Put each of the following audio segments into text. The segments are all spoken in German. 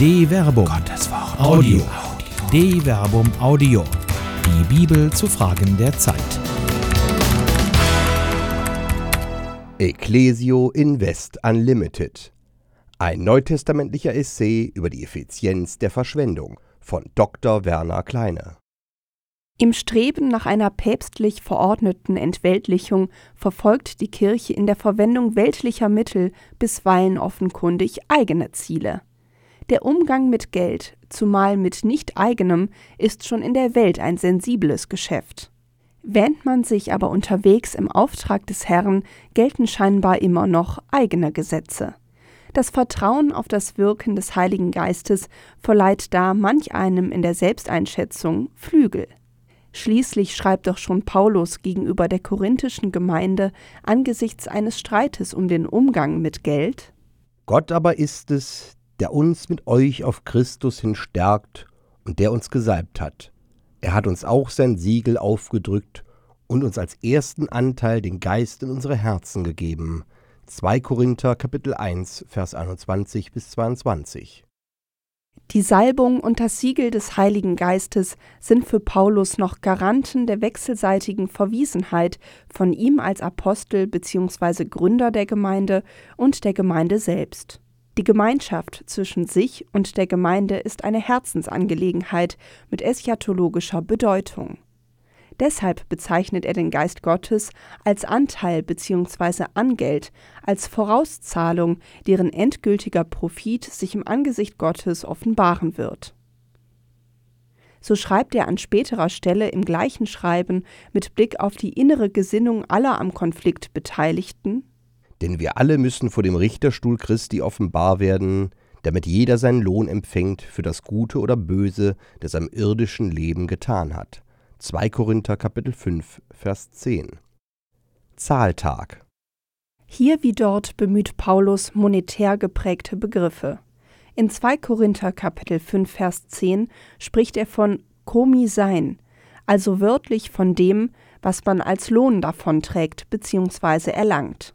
De Verbum. Gottes Wort. Audio. De Verbum Audio. Die Bibel zu Fragen der Zeit. Ecclesio Invest Unlimited. Ein neutestamentlicher Essay über die Effizienz der Verschwendung von Dr. Werner Kleine. Im Streben nach einer päpstlich verordneten Entweltlichung verfolgt die Kirche in der Verwendung weltlicher Mittel bisweilen offenkundig eigene Ziele. Der Umgang mit Geld, zumal mit nicht eigenem, ist schon in der Welt ein sensibles Geschäft. Wähnt man sich aber unterwegs im Auftrag des Herrn, gelten scheinbar immer noch eigene Gesetze. Das Vertrauen auf das Wirken des Heiligen Geistes verleiht da manch einem in der Selbsteinschätzung Flügel. Schließlich schreibt doch schon Paulus gegenüber der korinthischen Gemeinde angesichts eines Streites um den Umgang mit Geld Gott aber ist es, der uns mit euch auf Christus hin stärkt und der uns gesalbt hat. Er hat uns auch sein Siegel aufgedrückt und uns als ersten Anteil den Geist in unsere Herzen gegeben. 2 Korinther Kapitel 1 Vers 21 bis 22. Die Salbung und das Siegel des Heiligen Geistes sind für Paulus noch Garanten der wechselseitigen Verwiesenheit von ihm als Apostel bzw. Gründer der Gemeinde und der Gemeinde selbst. Die Gemeinschaft zwischen sich und der Gemeinde ist eine Herzensangelegenheit mit eschatologischer Bedeutung. Deshalb bezeichnet er den Geist Gottes als Anteil bzw. Angeld, als Vorauszahlung, deren endgültiger Profit sich im Angesicht Gottes offenbaren wird. So schreibt er an späterer Stelle im gleichen Schreiben mit Blick auf die innere Gesinnung aller am Konflikt Beteiligten Denn wir alle müssen vor dem Richterstuhl Christi offenbar werden, damit jeder seinen Lohn empfängt für das Gute oder Böse, das er im irdischen Leben getan hat. 2 Korinther Kapitel 5 Vers 10 Zahltag Hier wie dort bemüht Paulus monetär geprägte Begriffe. In 2 Korinther Kapitel 5 Vers 10 spricht er von Komi sein, also wörtlich von dem, was man als Lohn davonträgt bzw. erlangt.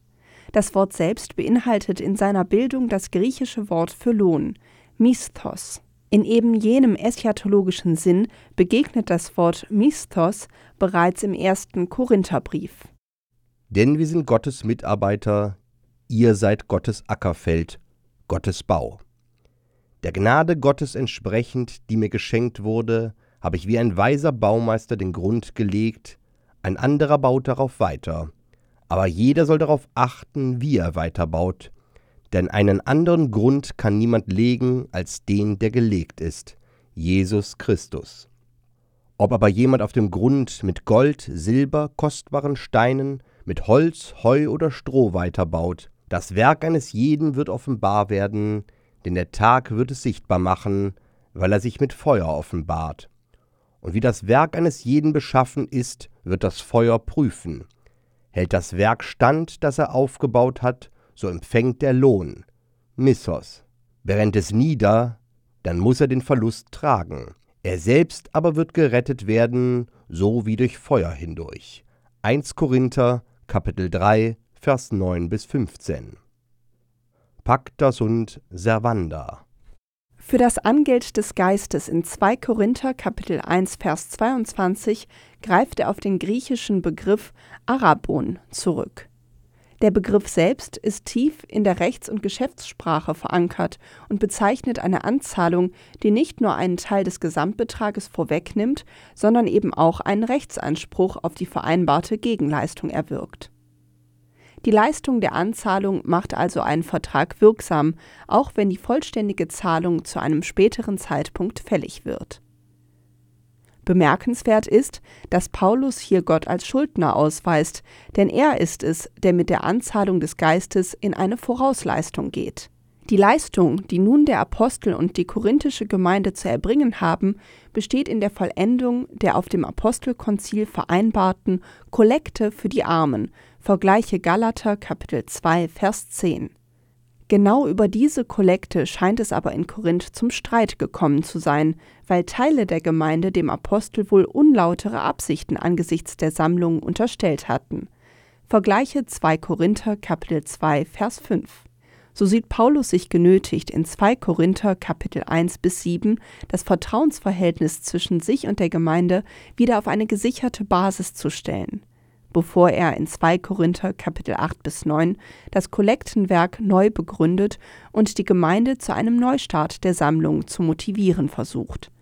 Das Wort selbst beinhaltet in seiner Bildung das griechische Wort für Lohn, Misthos. In eben jenem eschatologischen Sinn begegnet das Wort Misthos bereits im ersten Korintherbrief. Denn wir sind Gottes Mitarbeiter, ihr seid Gottes Ackerfeld, Gottes Bau. Der Gnade Gottes entsprechend, die mir geschenkt wurde, habe ich wie ein weiser Baumeister den Grund gelegt, ein anderer baut darauf weiter. Aber jeder soll darauf achten, wie er weiterbaut, denn einen anderen Grund kann niemand legen als den, der gelegt ist, Jesus Christus. Ob aber jemand auf dem Grund mit Gold, Silber, kostbaren Steinen, mit Holz, Heu oder Stroh weiterbaut, das Werk eines jeden wird offenbar werden, denn der Tag wird es sichtbar machen, weil er sich mit Feuer offenbart. Und wie das Werk eines jeden beschaffen ist, wird das Feuer prüfen. Hält das Werk stand, das er aufgebaut hat, so empfängt er Lohn. Missos. Brennt es nieder, dann muss er den Verlust tragen. Er selbst aber wird gerettet werden, so wie durch Feuer hindurch. 1 Korinther, Kapitel 3, Vers 9 bis 15. Pacta sunt servanda. Für das Angeld des Geistes in 2 Korinther Kapitel 1 Vers 22 greift er auf den griechischen Begriff Arabon zurück. Der Begriff selbst ist tief in der Rechts- und Geschäftssprache verankert und bezeichnet eine Anzahlung, die nicht nur einen Teil des Gesamtbetrages vorwegnimmt, sondern eben auch einen Rechtsanspruch auf die vereinbarte Gegenleistung erwirkt. Die Leistung der Anzahlung macht also einen Vertrag wirksam, auch wenn die vollständige Zahlung zu einem späteren Zeitpunkt fällig wird. Bemerkenswert ist, dass Paulus hier Gott als Schuldner ausweist, denn er ist es, der mit der Anzahlung des Geistes in eine Vorausleistung geht. Die Leistung, die nun der Apostel und die korinthische Gemeinde zu erbringen haben, besteht in der Vollendung der auf dem Apostelkonzil vereinbarten Kollekte für die Armen, vergleiche Galater Kapitel 2 Vers 10. Genau über diese Kollekte scheint es aber in Korinth zum Streit gekommen zu sein, weil Teile der Gemeinde dem Apostel wohl unlautere Absichten angesichts der Sammlung unterstellt hatten. Vergleiche 2 Korinther Kapitel 2 Vers 5. So sieht Paulus sich genötigt, in 2 Korinther Kapitel 1 bis 7 das Vertrauensverhältnis zwischen sich und der Gemeinde wieder auf eine gesicherte Basis zu stellen, bevor er in 2 Korinther Kapitel 8 bis 9 das Kollektenwerk neu begründet und die Gemeinde zu einem Neustart der Sammlung zu motivieren versucht.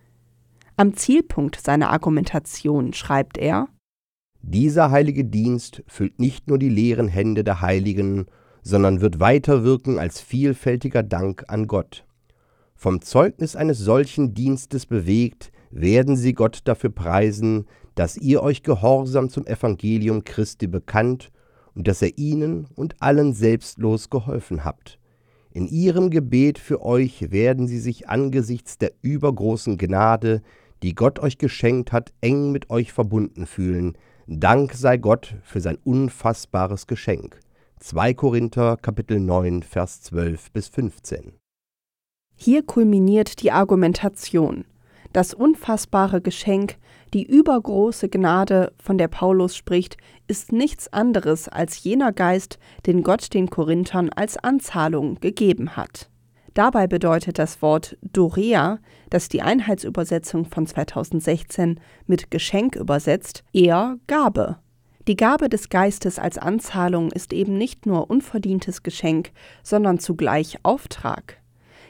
Am Zielpunkt seiner Argumentation schreibt er Dieser heilige Dienst füllt nicht nur die leeren Hände der Heiligen, sondern wird weiterwirken als vielfältiger Dank an Gott. Vom Zeugnis eines solchen Dienstes bewegt, werden sie Gott dafür preisen, dass ihr euch gehorsam zum Evangelium Christi bekannt und dass er ihnen und allen selbstlos geholfen habt. In ihrem Gebet für euch werden sie sich angesichts der übergroßen Gnade, die Gott euch geschenkt hat, eng mit euch verbunden fühlen. Dank sei Gott für sein unfassbares Geschenk. 2 Korinther Kapitel 9 Vers 12 bis 15. Hier kulminiert die Argumentation. Das unfassbare Geschenk, die übergroße Gnade, von der Paulus spricht, ist nichts anderes als jener Geist, den Gott den Korinthern als Anzahlung gegeben hat. Dabei bedeutet das Wort Dorea, das die Einheitsübersetzung von 2016 mit Geschenk übersetzt, eher Gabe. Die Gabe des Geistes als Anzahlung ist eben nicht nur unverdientes Geschenk, sondern zugleich Auftrag.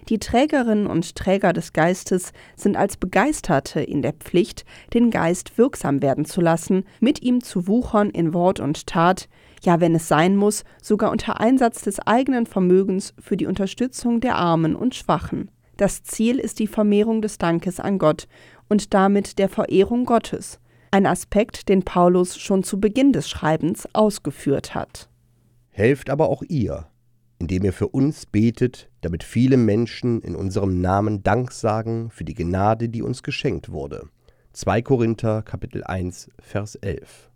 Die Trägerinnen und Träger des Geistes sind als Begeisterte in der Pflicht, den Geist wirksam werden zu lassen, mit ihm zu wuchern in Wort und Tat, ja wenn es sein muss, sogar unter Einsatz des eigenen Vermögens für die Unterstützung der Armen und Schwachen. Das Ziel ist die Vermehrung des Dankes an Gott und damit der Verehrung Gottes, ein Aspekt, den Paulus schon zu Beginn des Schreibens ausgeführt hat. Helft aber auch ihr, indem ihr für uns betet, damit viele Menschen in unserem Namen Dank sagen für die Gnade, die uns geschenkt wurde. 2 Korinther Kapitel 1 Vers 11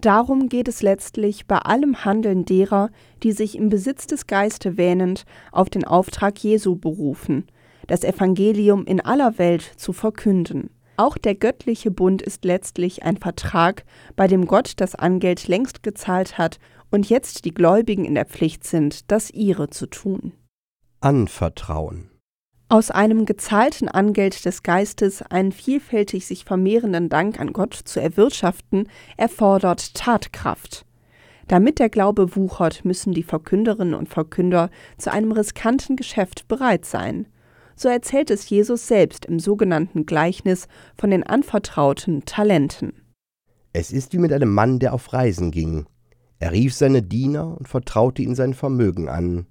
Darum geht es letztlich bei allem Handeln derer, die sich im Besitz des Geiste wähnend auf den Auftrag Jesu berufen, das Evangelium in aller Welt zu verkünden. Auch der göttliche Bund ist letztlich ein Vertrag, bei dem Gott das Angeld längst gezahlt hat und jetzt die Gläubigen in der Pflicht sind, das ihre zu tun. Anvertrauen aus einem gezahlten Angeld des Geistes einen vielfältig sich vermehrenden Dank an Gott zu erwirtschaften, erfordert Tatkraft. Damit der Glaube wuchert, müssen die Verkünderinnen und Verkünder zu einem riskanten Geschäft bereit sein. So erzählt es Jesus selbst im sogenannten Gleichnis von den anvertrauten Talenten. Es ist wie mit einem Mann, der auf Reisen ging. Er rief seine Diener und vertraute ihnen sein Vermögen an.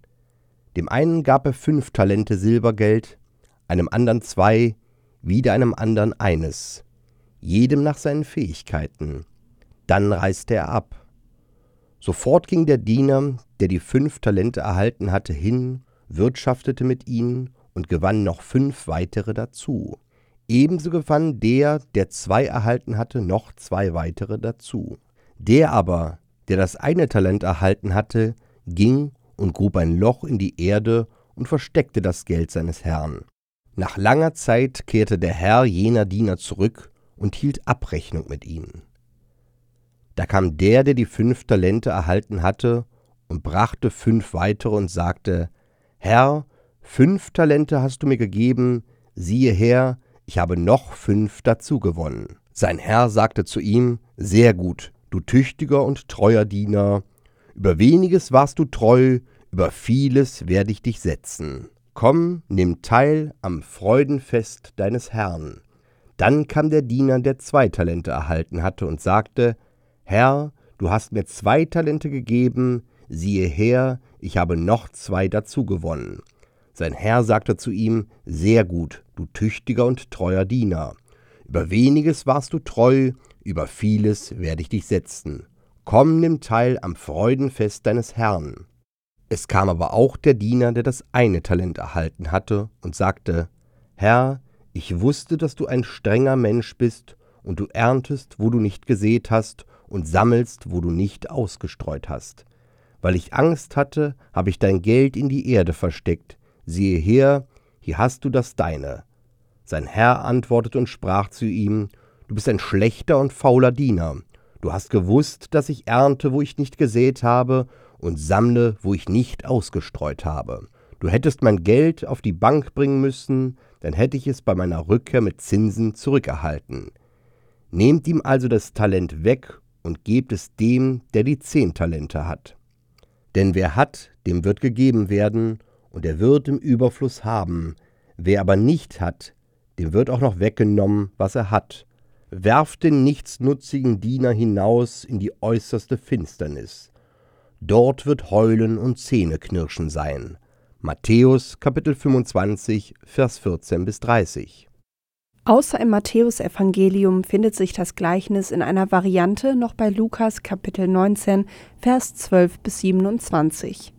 Dem einen gab er fünf Talente Silbergeld, einem andern zwei, wieder einem andern eines, jedem nach seinen Fähigkeiten. Dann reiste er ab. Sofort ging der Diener, der die fünf Talente erhalten hatte, hin, wirtschaftete mit ihnen und gewann noch fünf weitere dazu. Ebenso gewann der, der zwei erhalten hatte, noch zwei weitere dazu. Der aber, der das eine Talent erhalten hatte, ging und grub ein Loch in die Erde und versteckte das Geld seines Herrn. Nach langer Zeit kehrte der Herr jener Diener zurück und hielt Abrechnung mit ihnen. Da kam der, der die fünf Talente erhalten hatte, und brachte fünf weitere und sagte, Herr, fünf Talente hast du mir gegeben, siehe her, ich habe noch fünf dazu gewonnen. Sein Herr sagte zu ihm, Sehr gut, du tüchtiger und treuer Diener, über weniges warst du treu, über vieles werde ich dich setzen. Komm, nimm teil am Freudenfest deines Herrn. Dann kam der Diener, der zwei Talente erhalten hatte, und sagte, Herr, du hast mir zwei Talente gegeben, siehe her, ich habe noch zwei dazu gewonnen. Sein Herr sagte zu ihm, Sehr gut, du tüchtiger und treuer Diener. Über weniges warst du treu, über vieles werde ich dich setzen. Komm, nimm teil am Freudenfest deines Herrn. Es kam aber auch der Diener, der das eine Talent erhalten hatte, und sagte, Herr, ich wusste, dass du ein strenger Mensch bist, und du erntest, wo du nicht gesät hast, und sammelst, wo du nicht ausgestreut hast. Weil ich Angst hatte, habe ich dein Geld in die Erde versteckt. Siehe her, hier hast du das deine. Sein Herr antwortete und sprach zu ihm, Du bist ein schlechter und fauler Diener. Du hast gewusst, dass ich ernte, wo ich nicht gesät habe, und sammle, wo ich nicht ausgestreut habe. Du hättest mein Geld auf die Bank bringen müssen, dann hätte ich es bei meiner Rückkehr mit Zinsen zurückerhalten. Nehmt ihm also das Talent weg und gebt es dem, der die zehn Talente hat. Denn wer hat, dem wird gegeben werden, und er wird im Überfluss haben. Wer aber nicht hat, dem wird auch noch weggenommen, was er hat. Werft den nichtsnutzigen Diener hinaus in die äußerste Finsternis. Dort wird Heulen und Zähneknirschen sein. Matthäus Kapitel 25, Vers 14 bis 30. Außer im Matthäusevangelium findet sich das Gleichnis in einer Variante noch bei Lukas Kapitel 19, Vers 12 bis 27.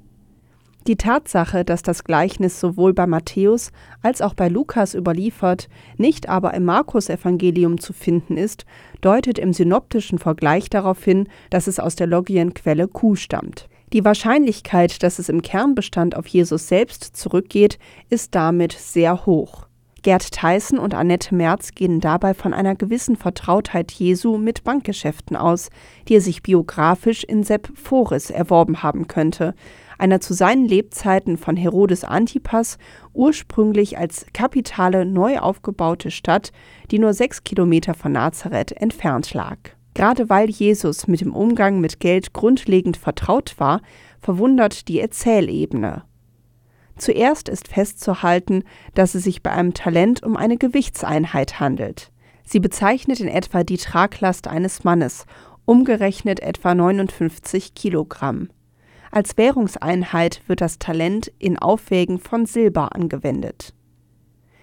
Die Tatsache, dass das Gleichnis sowohl bei Matthäus als auch bei Lukas überliefert, nicht aber im Markus-Evangelium zu finden ist, deutet im synoptischen Vergleich darauf hin, dass es aus der Logienquelle Q stammt. Die Wahrscheinlichkeit, dass es im Kernbestand auf Jesus selbst zurückgeht, ist damit sehr hoch. Gerd Theissen und Annette Merz gehen dabei von einer gewissen Vertrautheit Jesu mit Bankgeschäften aus, die er sich biografisch in Sepp Foris erworben haben könnte, einer zu seinen Lebzeiten von Herodes Antipas ursprünglich als kapitale, neu aufgebaute Stadt, die nur sechs Kilometer von Nazareth entfernt lag. Gerade weil Jesus mit dem Umgang mit Geld grundlegend vertraut war, verwundert die Erzählebene. Zuerst ist festzuhalten, dass es sich bei einem Talent um eine Gewichtseinheit handelt. Sie bezeichnet in etwa die Traglast eines Mannes, umgerechnet etwa 59 Kilogramm. Als Währungseinheit wird das Talent in Aufwägen von Silber angewendet.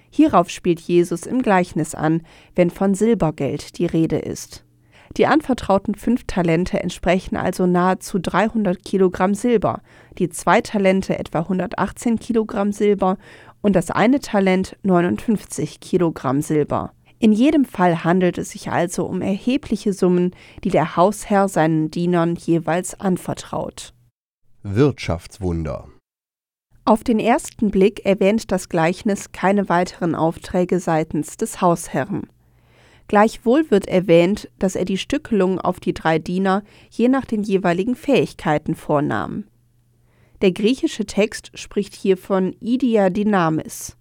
Hierauf spielt Jesus im Gleichnis an, wenn von Silbergeld die Rede ist. Die anvertrauten fünf Talente entsprechen also nahezu 300 Kilogramm Silber, die zwei Talente etwa 118 Kilogramm Silber und das eine Talent 59 Kilogramm Silber. In jedem Fall handelt es sich also um erhebliche Summen, die der Hausherr seinen Dienern jeweils anvertraut. Wirtschaftswunder. Auf den ersten Blick erwähnt das Gleichnis keine weiteren Aufträge seitens des Hausherrn. Gleichwohl wird erwähnt, dass er die Stückelung auf die drei Diener je nach den jeweiligen Fähigkeiten vornahm. Der griechische Text spricht hier von Idia Dynamis.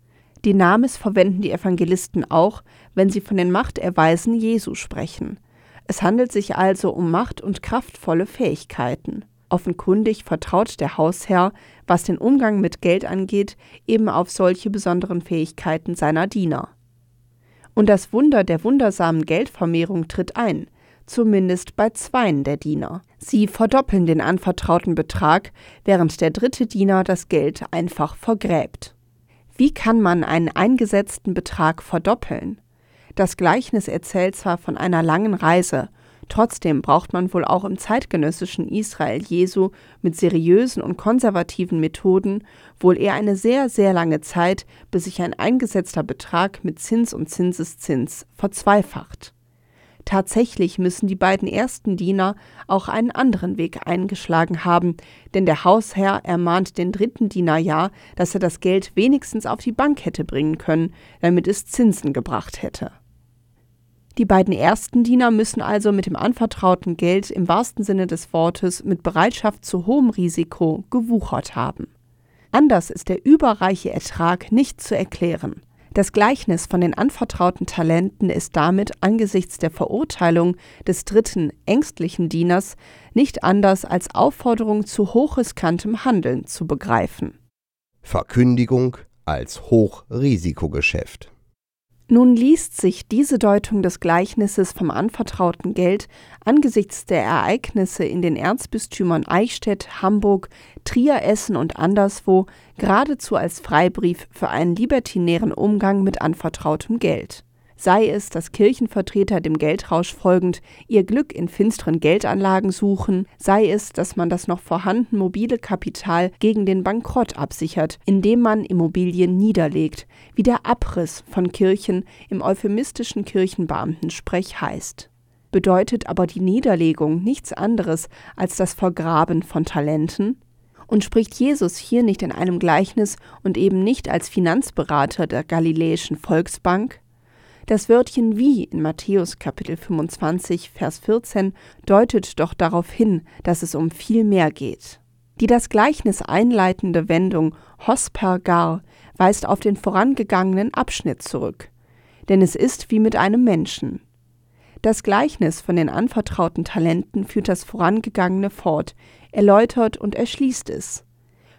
Dynamis verwenden die Evangelisten auch, wenn sie von den Machterweisen Jesu sprechen. Es handelt sich also um Macht und kraftvolle Fähigkeiten. Offenkundig vertraut der Hausherr, was den Umgang mit Geld angeht, eben auf solche besonderen Fähigkeiten seiner Diener. Und das Wunder der wundersamen Geldvermehrung tritt ein, zumindest bei zweien der Diener. Sie verdoppeln den anvertrauten Betrag, während der dritte Diener das Geld einfach vergräbt. Wie kann man einen eingesetzten Betrag verdoppeln? Das Gleichnis erzählt zwar von einer langen Reise Trotzdem braucht man wohl auch im zeitgenössischen Israel Jesu mit seriösen und konservativen Methoden wohl eher eine sehr, sehr lange Zeit, bis sich ein eingesetzter Betrag mit Zins und Zinseszins verzweifacht. Tatsächlich müssen die beiden ersten Diener auch einen anderen Weg eingeschlagen haben, denn der Hausherr ermahnt den dritten Diener ja, dass er das Geld wenigstens auf die Bank hätte bringen können, damit es Zinsen gebracht hätte. Die beiden ersten Diener müssen also mit dem anvertrauten Geld im wahrsten Sinne des Wortes mit Bereitschaft zu hohem Risiko gewuchert haben. Anders ist der überreiche Ertrag nicht zu erklären. Das Gleichnis von den anvertrauten Talenten ist damit angesichts der Verurteilung des dritten ängstlichen Dieners nicht anders als Aufforderung zu hochriskantem Handeln zu begreifen. Verkündigung als Hochrisikogeschäft. Nun liest sich diese Deutung des Gleichnisses vom anvertrauten Geld angesichts der Ereignisse in den Erzbistümern Eichstätt, Hamburg, Trier, Essen und anderswo geradezu als Freibrief für einen libertinären Umgang mit anvertrautem Geld sei es, dass Kirchenvertreter dem Geldrausch folgend ihr Glück in finsteren Geldanlagen suchen, sei es, dass man das noch vorhandene mobile Kapital gegen den Bankrott absichert, indem man Immobilien niederlegt, wie der Abriss von Kirchen im euphemistischen Kirchenbeamtensprech heißt. Bedeutet aber die Niederlegung nichts anderes als das Vergraben von Talenten? Und spricht Jesus hier nicht in einem Gleichnis und eben nicht als Finanzberater der Galiläischen Volksbank? Das Wörtchen wie in Matthäus Kapitel 25, Vers 14 deutet doch darauf hin, dass es um viel mehr geht. Die das Gleichnis einleitende Wendung Hosper gar weist auf den vorangegangenen Abschnitt zurück. Denn es ist wie mit einem Menschen. Das Gleichnis von den anvertrauten Talenten führt das Vorangegangene fort, erläutert und erschließt es.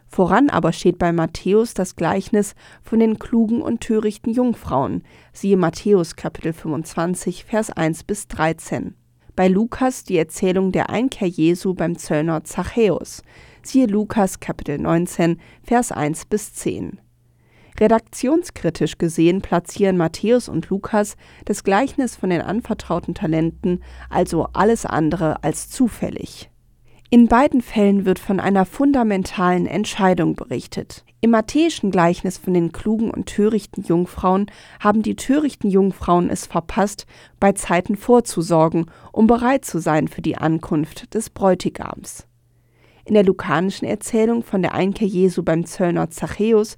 Voran aber steht bei Matthäus das Gleichnis von den klugen und törichten Jungfrauen, siehe Matthäus Kapitel 25, Vers 1 bis 13. Bei Lukas die Erzählung der Einkehr Jesu beim Zöllner Zachäus, siehe Lukas Kapitel 19, Vers 1 bis 10. Redaktionskritisch gesehen platzieren Matthäus und Lukas das Gleichnis von den anvertrauten Talenten also alles andere als zufällig. In beiden Fällen wird von einer fundamentalen Entscheidung berichtet. Im matthäischen Gleichnis von den klugen und törichten Jungfrauen haben die törichten Jungfrauen es verpasst, bei Zeiten vorzusorgen, um bereit zu sein für die Ankunft des Bräutigams. In der lukanischen Erzählung von der Einkehr Jesu beim Zöllner Zachäus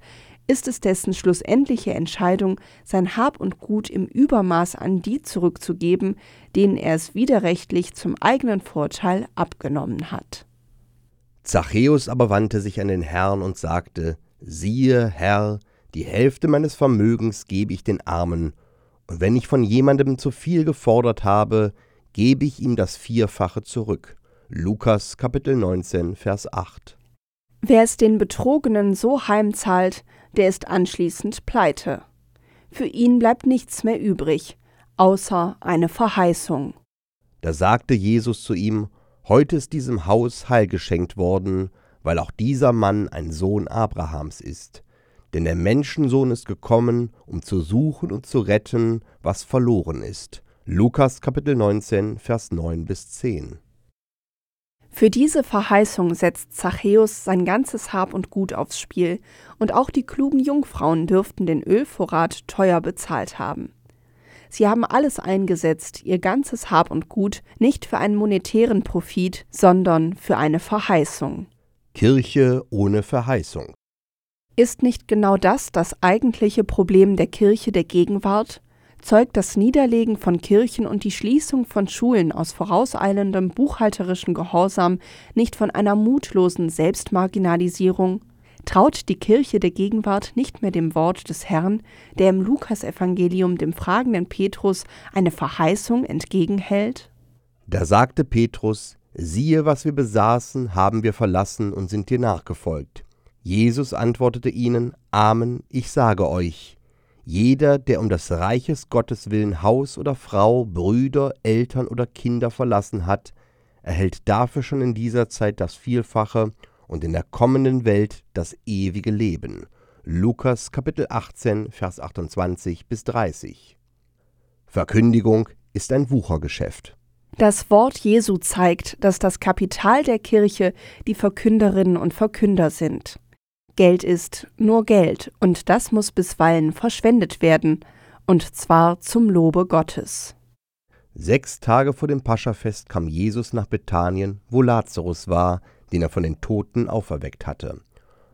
ist es dessen schlussendliche Entscheidung, sein Hab und Gut im Übermaß an die zurückzugeben, denen er es widerrechtlich zum eigenen Vorteil abgenommen hat. Zachäus aber wandte sich an den Herrn und sagte, siehe, Herr, die Hälfte meines Vermögens gebe ich den Armen, und wenn ich von jemandem zu viel gefordert habe, gebe ich ihm das Vierfache zurück. Lukas Kapitel 19, Vers 8. Wer es den Betrogenen so heimzahlt, der ist anschließend pleite. Für ihn bleibt nichts mehr übrig, außer eine Verheißung. Da sagte Jesus zu ihm, Heute ist diesem Haus Heil geschenkt worden, weil auch dieser Mann ein Sohn Abrahams ist. Denn der Menschensohn ist gekommen, um zu suchen und zu retten, was verloren ist. Lukas Kapitel 19, Vers 9 bis 10. Für diese Verheißung setzt Zachäus sein ganzes Hab und Gut aufs Spiel, und auch die klugen Jungfrauen dürften den Ölvorrat teuer bezahlt haben. Sie haben alles eingesetzt, ihr ganzes Hab und Gut, nicht für einen monetären Profit, sondern für eine Verheißung. Kirche ohne Verheißung. Ist nicht genau das das eigentliche Problem der Kirche der Gegenwart? Zeugt das Niederlegen von Kirchen und die Schließung von Schulen aus vorauseilendem buchhalterischen Gehorsam nicht von einer mutlosen Selbstmarginalisierung? Traut die Kirche der Gegenwart nicht mehr dem Wort des Herrn, der im Lukasevangelium dem fragenden Petrus eine Verheißung entgegenhält? Da sagte Petrus, siehe, was wir besaßen, haben wir verlassen und sind dir nachgefolgt. Jesus antwortete ihnen, Amen, ich sage euch, jeder, der um des Reiches Gottes willen Haus oder Frau, Brüder, Eltern oder Kinder verlassen hat, erhält dafür schon in dieser Zeit das Vielfache und in der kommenden Welt das ewige Leben. Lukas Kapitel 18, Vers 28 bis 30. Verkündigung ist ein Wuchergeschäft. Das Wort Jesu zeigt, dass das Kapital der Kirche die Verkünderinnen und Verkünder sind. Geld ist nur Geld, und das muss bisweilen verschwendet werden, und zwar zum Lobe Gottes. Sechs Tage vor dem Paschafest kam Jesus nach Bethanien, wo Lazarus war, den er von den Toten auferweckt hatte.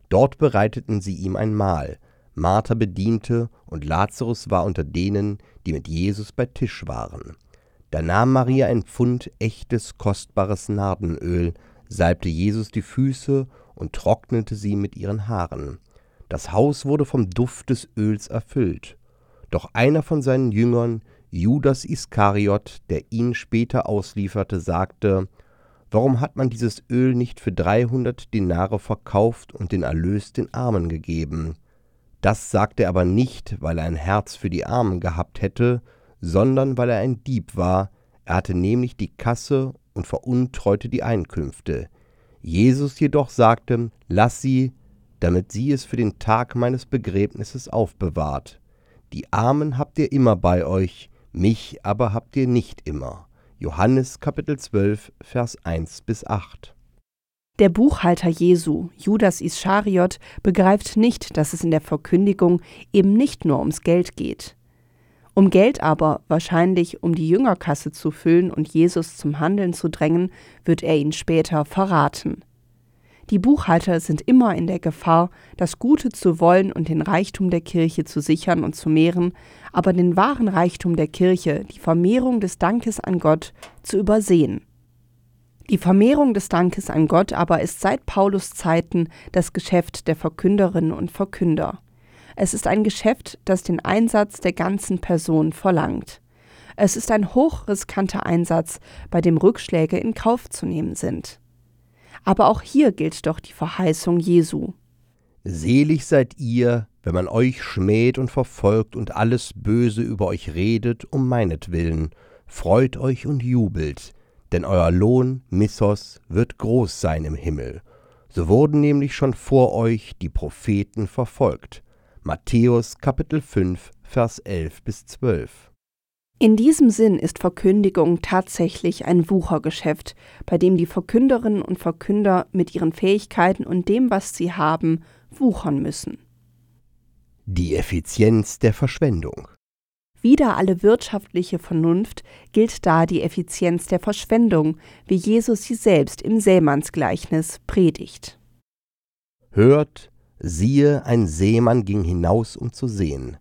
Dort bereiteten sie ihm ein Mahl. Martha bediente, und Lazarus war unter denen, die mit Jesus bei Tisch waren. Da nahm Maria ein Pfund echtes, kostbares Nardenöl, salbte Jesus die Füße und trocknete sie mit ihren Haaren. Das Haus wurde vom Duft des Öls erfüllt. Doch einer von seinen Jüngern, Judas Iskariot, der ihn später auslieferte, sagte, Warum hat man dieses Öl nicht für dreihundert Dinare verkauft und den Erlös den Armen gegeben? Das sagte er aber nicht, weil er ein Herz für die Armen gehabt hätte, sondern weil er ein Dieb war, er hatte nämlich die Kasse und veruntreute die Einkünfte. Jesus jedoch sagte, Lass sie, damit sie es für den Tag meines Begräbnisses aufbewahrt. Die Armen habt ihr immer bei euch, mich aber habt ihr nicht immer. Johannes Kapitel 12, Vers 1 bis 8. Der Buchhalter Jesu, Judas Ischariot, begreift nicht, dass es in der Verkündigung eben nicht nur ums Geld geht. Um Geld aber, wahrscheinlich um die Jüngerkasse zu füllen und Jesus zum Handeln zu drängen, wird er ihn später verraten. Die Buchhalter sind immer in der Gefahr, das Gute zu wollen und den Reichtum der Kirche zu sichern und zu mehren, aber den wahren Reichtum der Kirche, die Vermehrung des Dankes an Gott, zu übersehen. Die Vermehrung des Dankes an Gott aber ist seit Paulus Zeiten das Geschäft der Verkünderinnen und Verkünder. Es ist ein Geschäft, das den Einsatz der ganzen Person verlangt. Es ist ein hochriskanter Einsatz, bei dem Rückschläge in Kauf zu nehmen sind. Aber auch hier gilt doch die Verheißung Jesu. Selig seid ihr, wenn man euch schmäht und verfolgt und alles Böse über euch redet, um meinetwillen. Freut euch und jubelt, denn euer Lohn, Missos, wird groß sein im Himmel. So wurden nämlich schon vor euch die Propheten verfolgt. Matthäus Kapitel 5, Vers 11 bis 12. In diesem Sinn ist Verkündigung tatsächlich ein Wuchergeschäft, bei dem die Verkünderinnen und Verkünder mit ihren Fähigkeiten und dem, was sie haben, wuchern müssen. Die Effizienz der Verschwendung. Wider alle wirtschaftliche Vernunft gilt da die Effizienz der Verschwendung, wie Jesus sie selbst im Sämannsgleichnis predigt. Hört, siehe, ein Seemann ging hinaus, um zu sehen.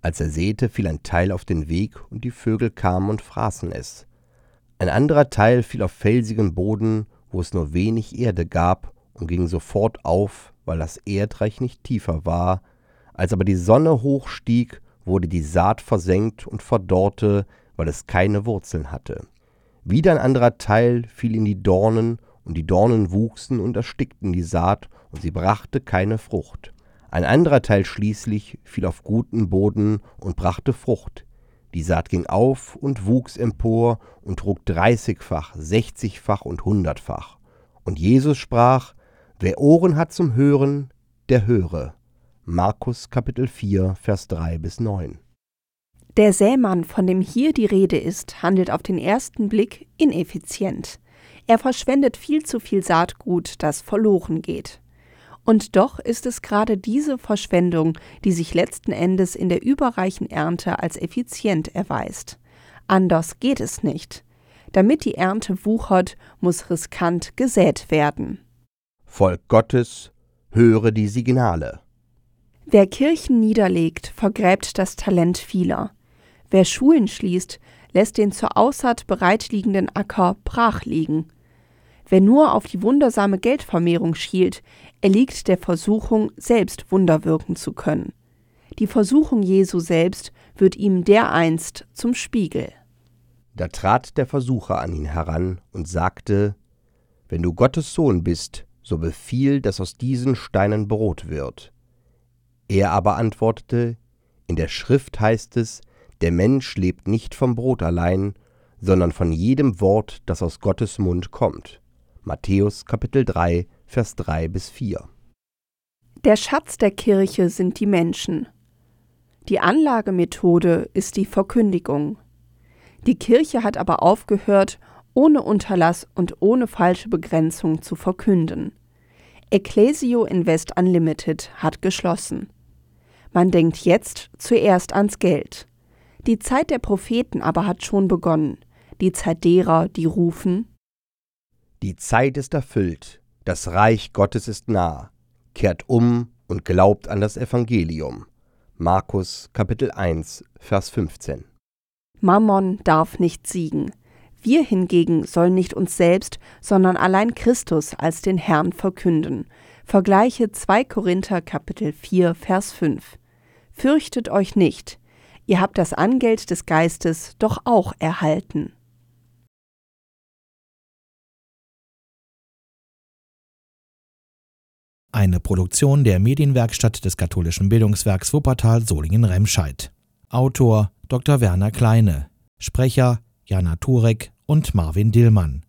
Als er säte, fiel ein Teil auf den Weg, und die Vögel kamen und fraßen es. Ein anderer Teil fiel auf felsigen Boden, wo es nur wenig Erde gab, und ging sofort auf, weil das Erdreich nicht tiefer war. Als aber die Sonne hochstieg, wurde die Saat versenkt und verdorrte, weil es keine Wurzeln hatte. Wieder ein anderer Teil fiel in die Dornen, und die Dornen wuchsen und erstickten die Saat, und sie brachte keine Frucht. Ein anderer Teil schließlich fiel auf guten Boden und brachte Frucht. Die Saat ging auf und wuchs empor und trug dreißigfach, sechzigfach und hundertfach. Und Jesus sprach, Wer Ohren hat zum Hören, der höre. Markus Kapitel 4, Vers 3 bis 9. Der Sämann, von dem hier die Rede ist, handelt auf den ersten Blick ineffizient. Er verschwendet viel zu viel Saatgut, das verloren geht. Und doch ist es gerade diese Verschwendung, die sich letzten Endes in der überreichen Ernte als effizient erweist. Anders geht es nicht. Damit die Ernte wuchert, muss riskant gesät werden. Volk Gottes, höre die Signale. Wer Kirchen niederlegt, vergräbt das Talent vieler. Wer Schulen schließt, lässt den zur Aussaat bereitliegenden Acker brach liegen. Wer nur auf die wundersame Geldvermehrung schielt, erliegt der Versuchung, selbst Wunder wirken zu können. Die Versuchung Jesu selbst wird ihm dereinst zum Spiegel. Da trat der Versucher an ihn heran und sagte, Wenn du Gottes Sohn bist, so befiehl, dass aus diesen Steinen Brot wird. Er aber antwortete, in der Schrift heißt es, der Mensch lebt nicht vom Brot allein, sondern von jedem Wort, das aus Gottes Mund kommt. Matthäus Kapitel 3, Vers 3 bis 4. Der Schatz der Kirche sind die Menschen. Die Anlagemethode ist die Verkündigung. Die Kirche hat aber aufgehört, ohne Unterlass und ohne falsche Begrenzung zu verkünden. Ecclesio Invest Unlimited hat geschlossen. Man denkt jetzt zuerst ans Geld. Die Zeit der Propheten aber hat schon begonnen, die Zeit derer, die rufen Die Zeit ist erfüllt, das Reich Gottes ist nah, kehrt um und glaubt an das Evangelium. Markus Kapitel 1, Vers 15. Mammon darf nicht siegen. Wir hingegen sollen nicht uns selbst, sondern allein Christus als den Herrn verkünden. Vergleiche 2 Korinther Kapitel 4 Vers 5. Fürchtet euch nicht, ihr habt das Angeld des Geistes doch auch erhalten. Eine Produktion der Medienwerkstatt des katholischen Bildungswerks Wuppertal Solingen-Remscheid. Autor Dr. Werner Kleine. Sprecher Jana Turek und Marvin Dillmann.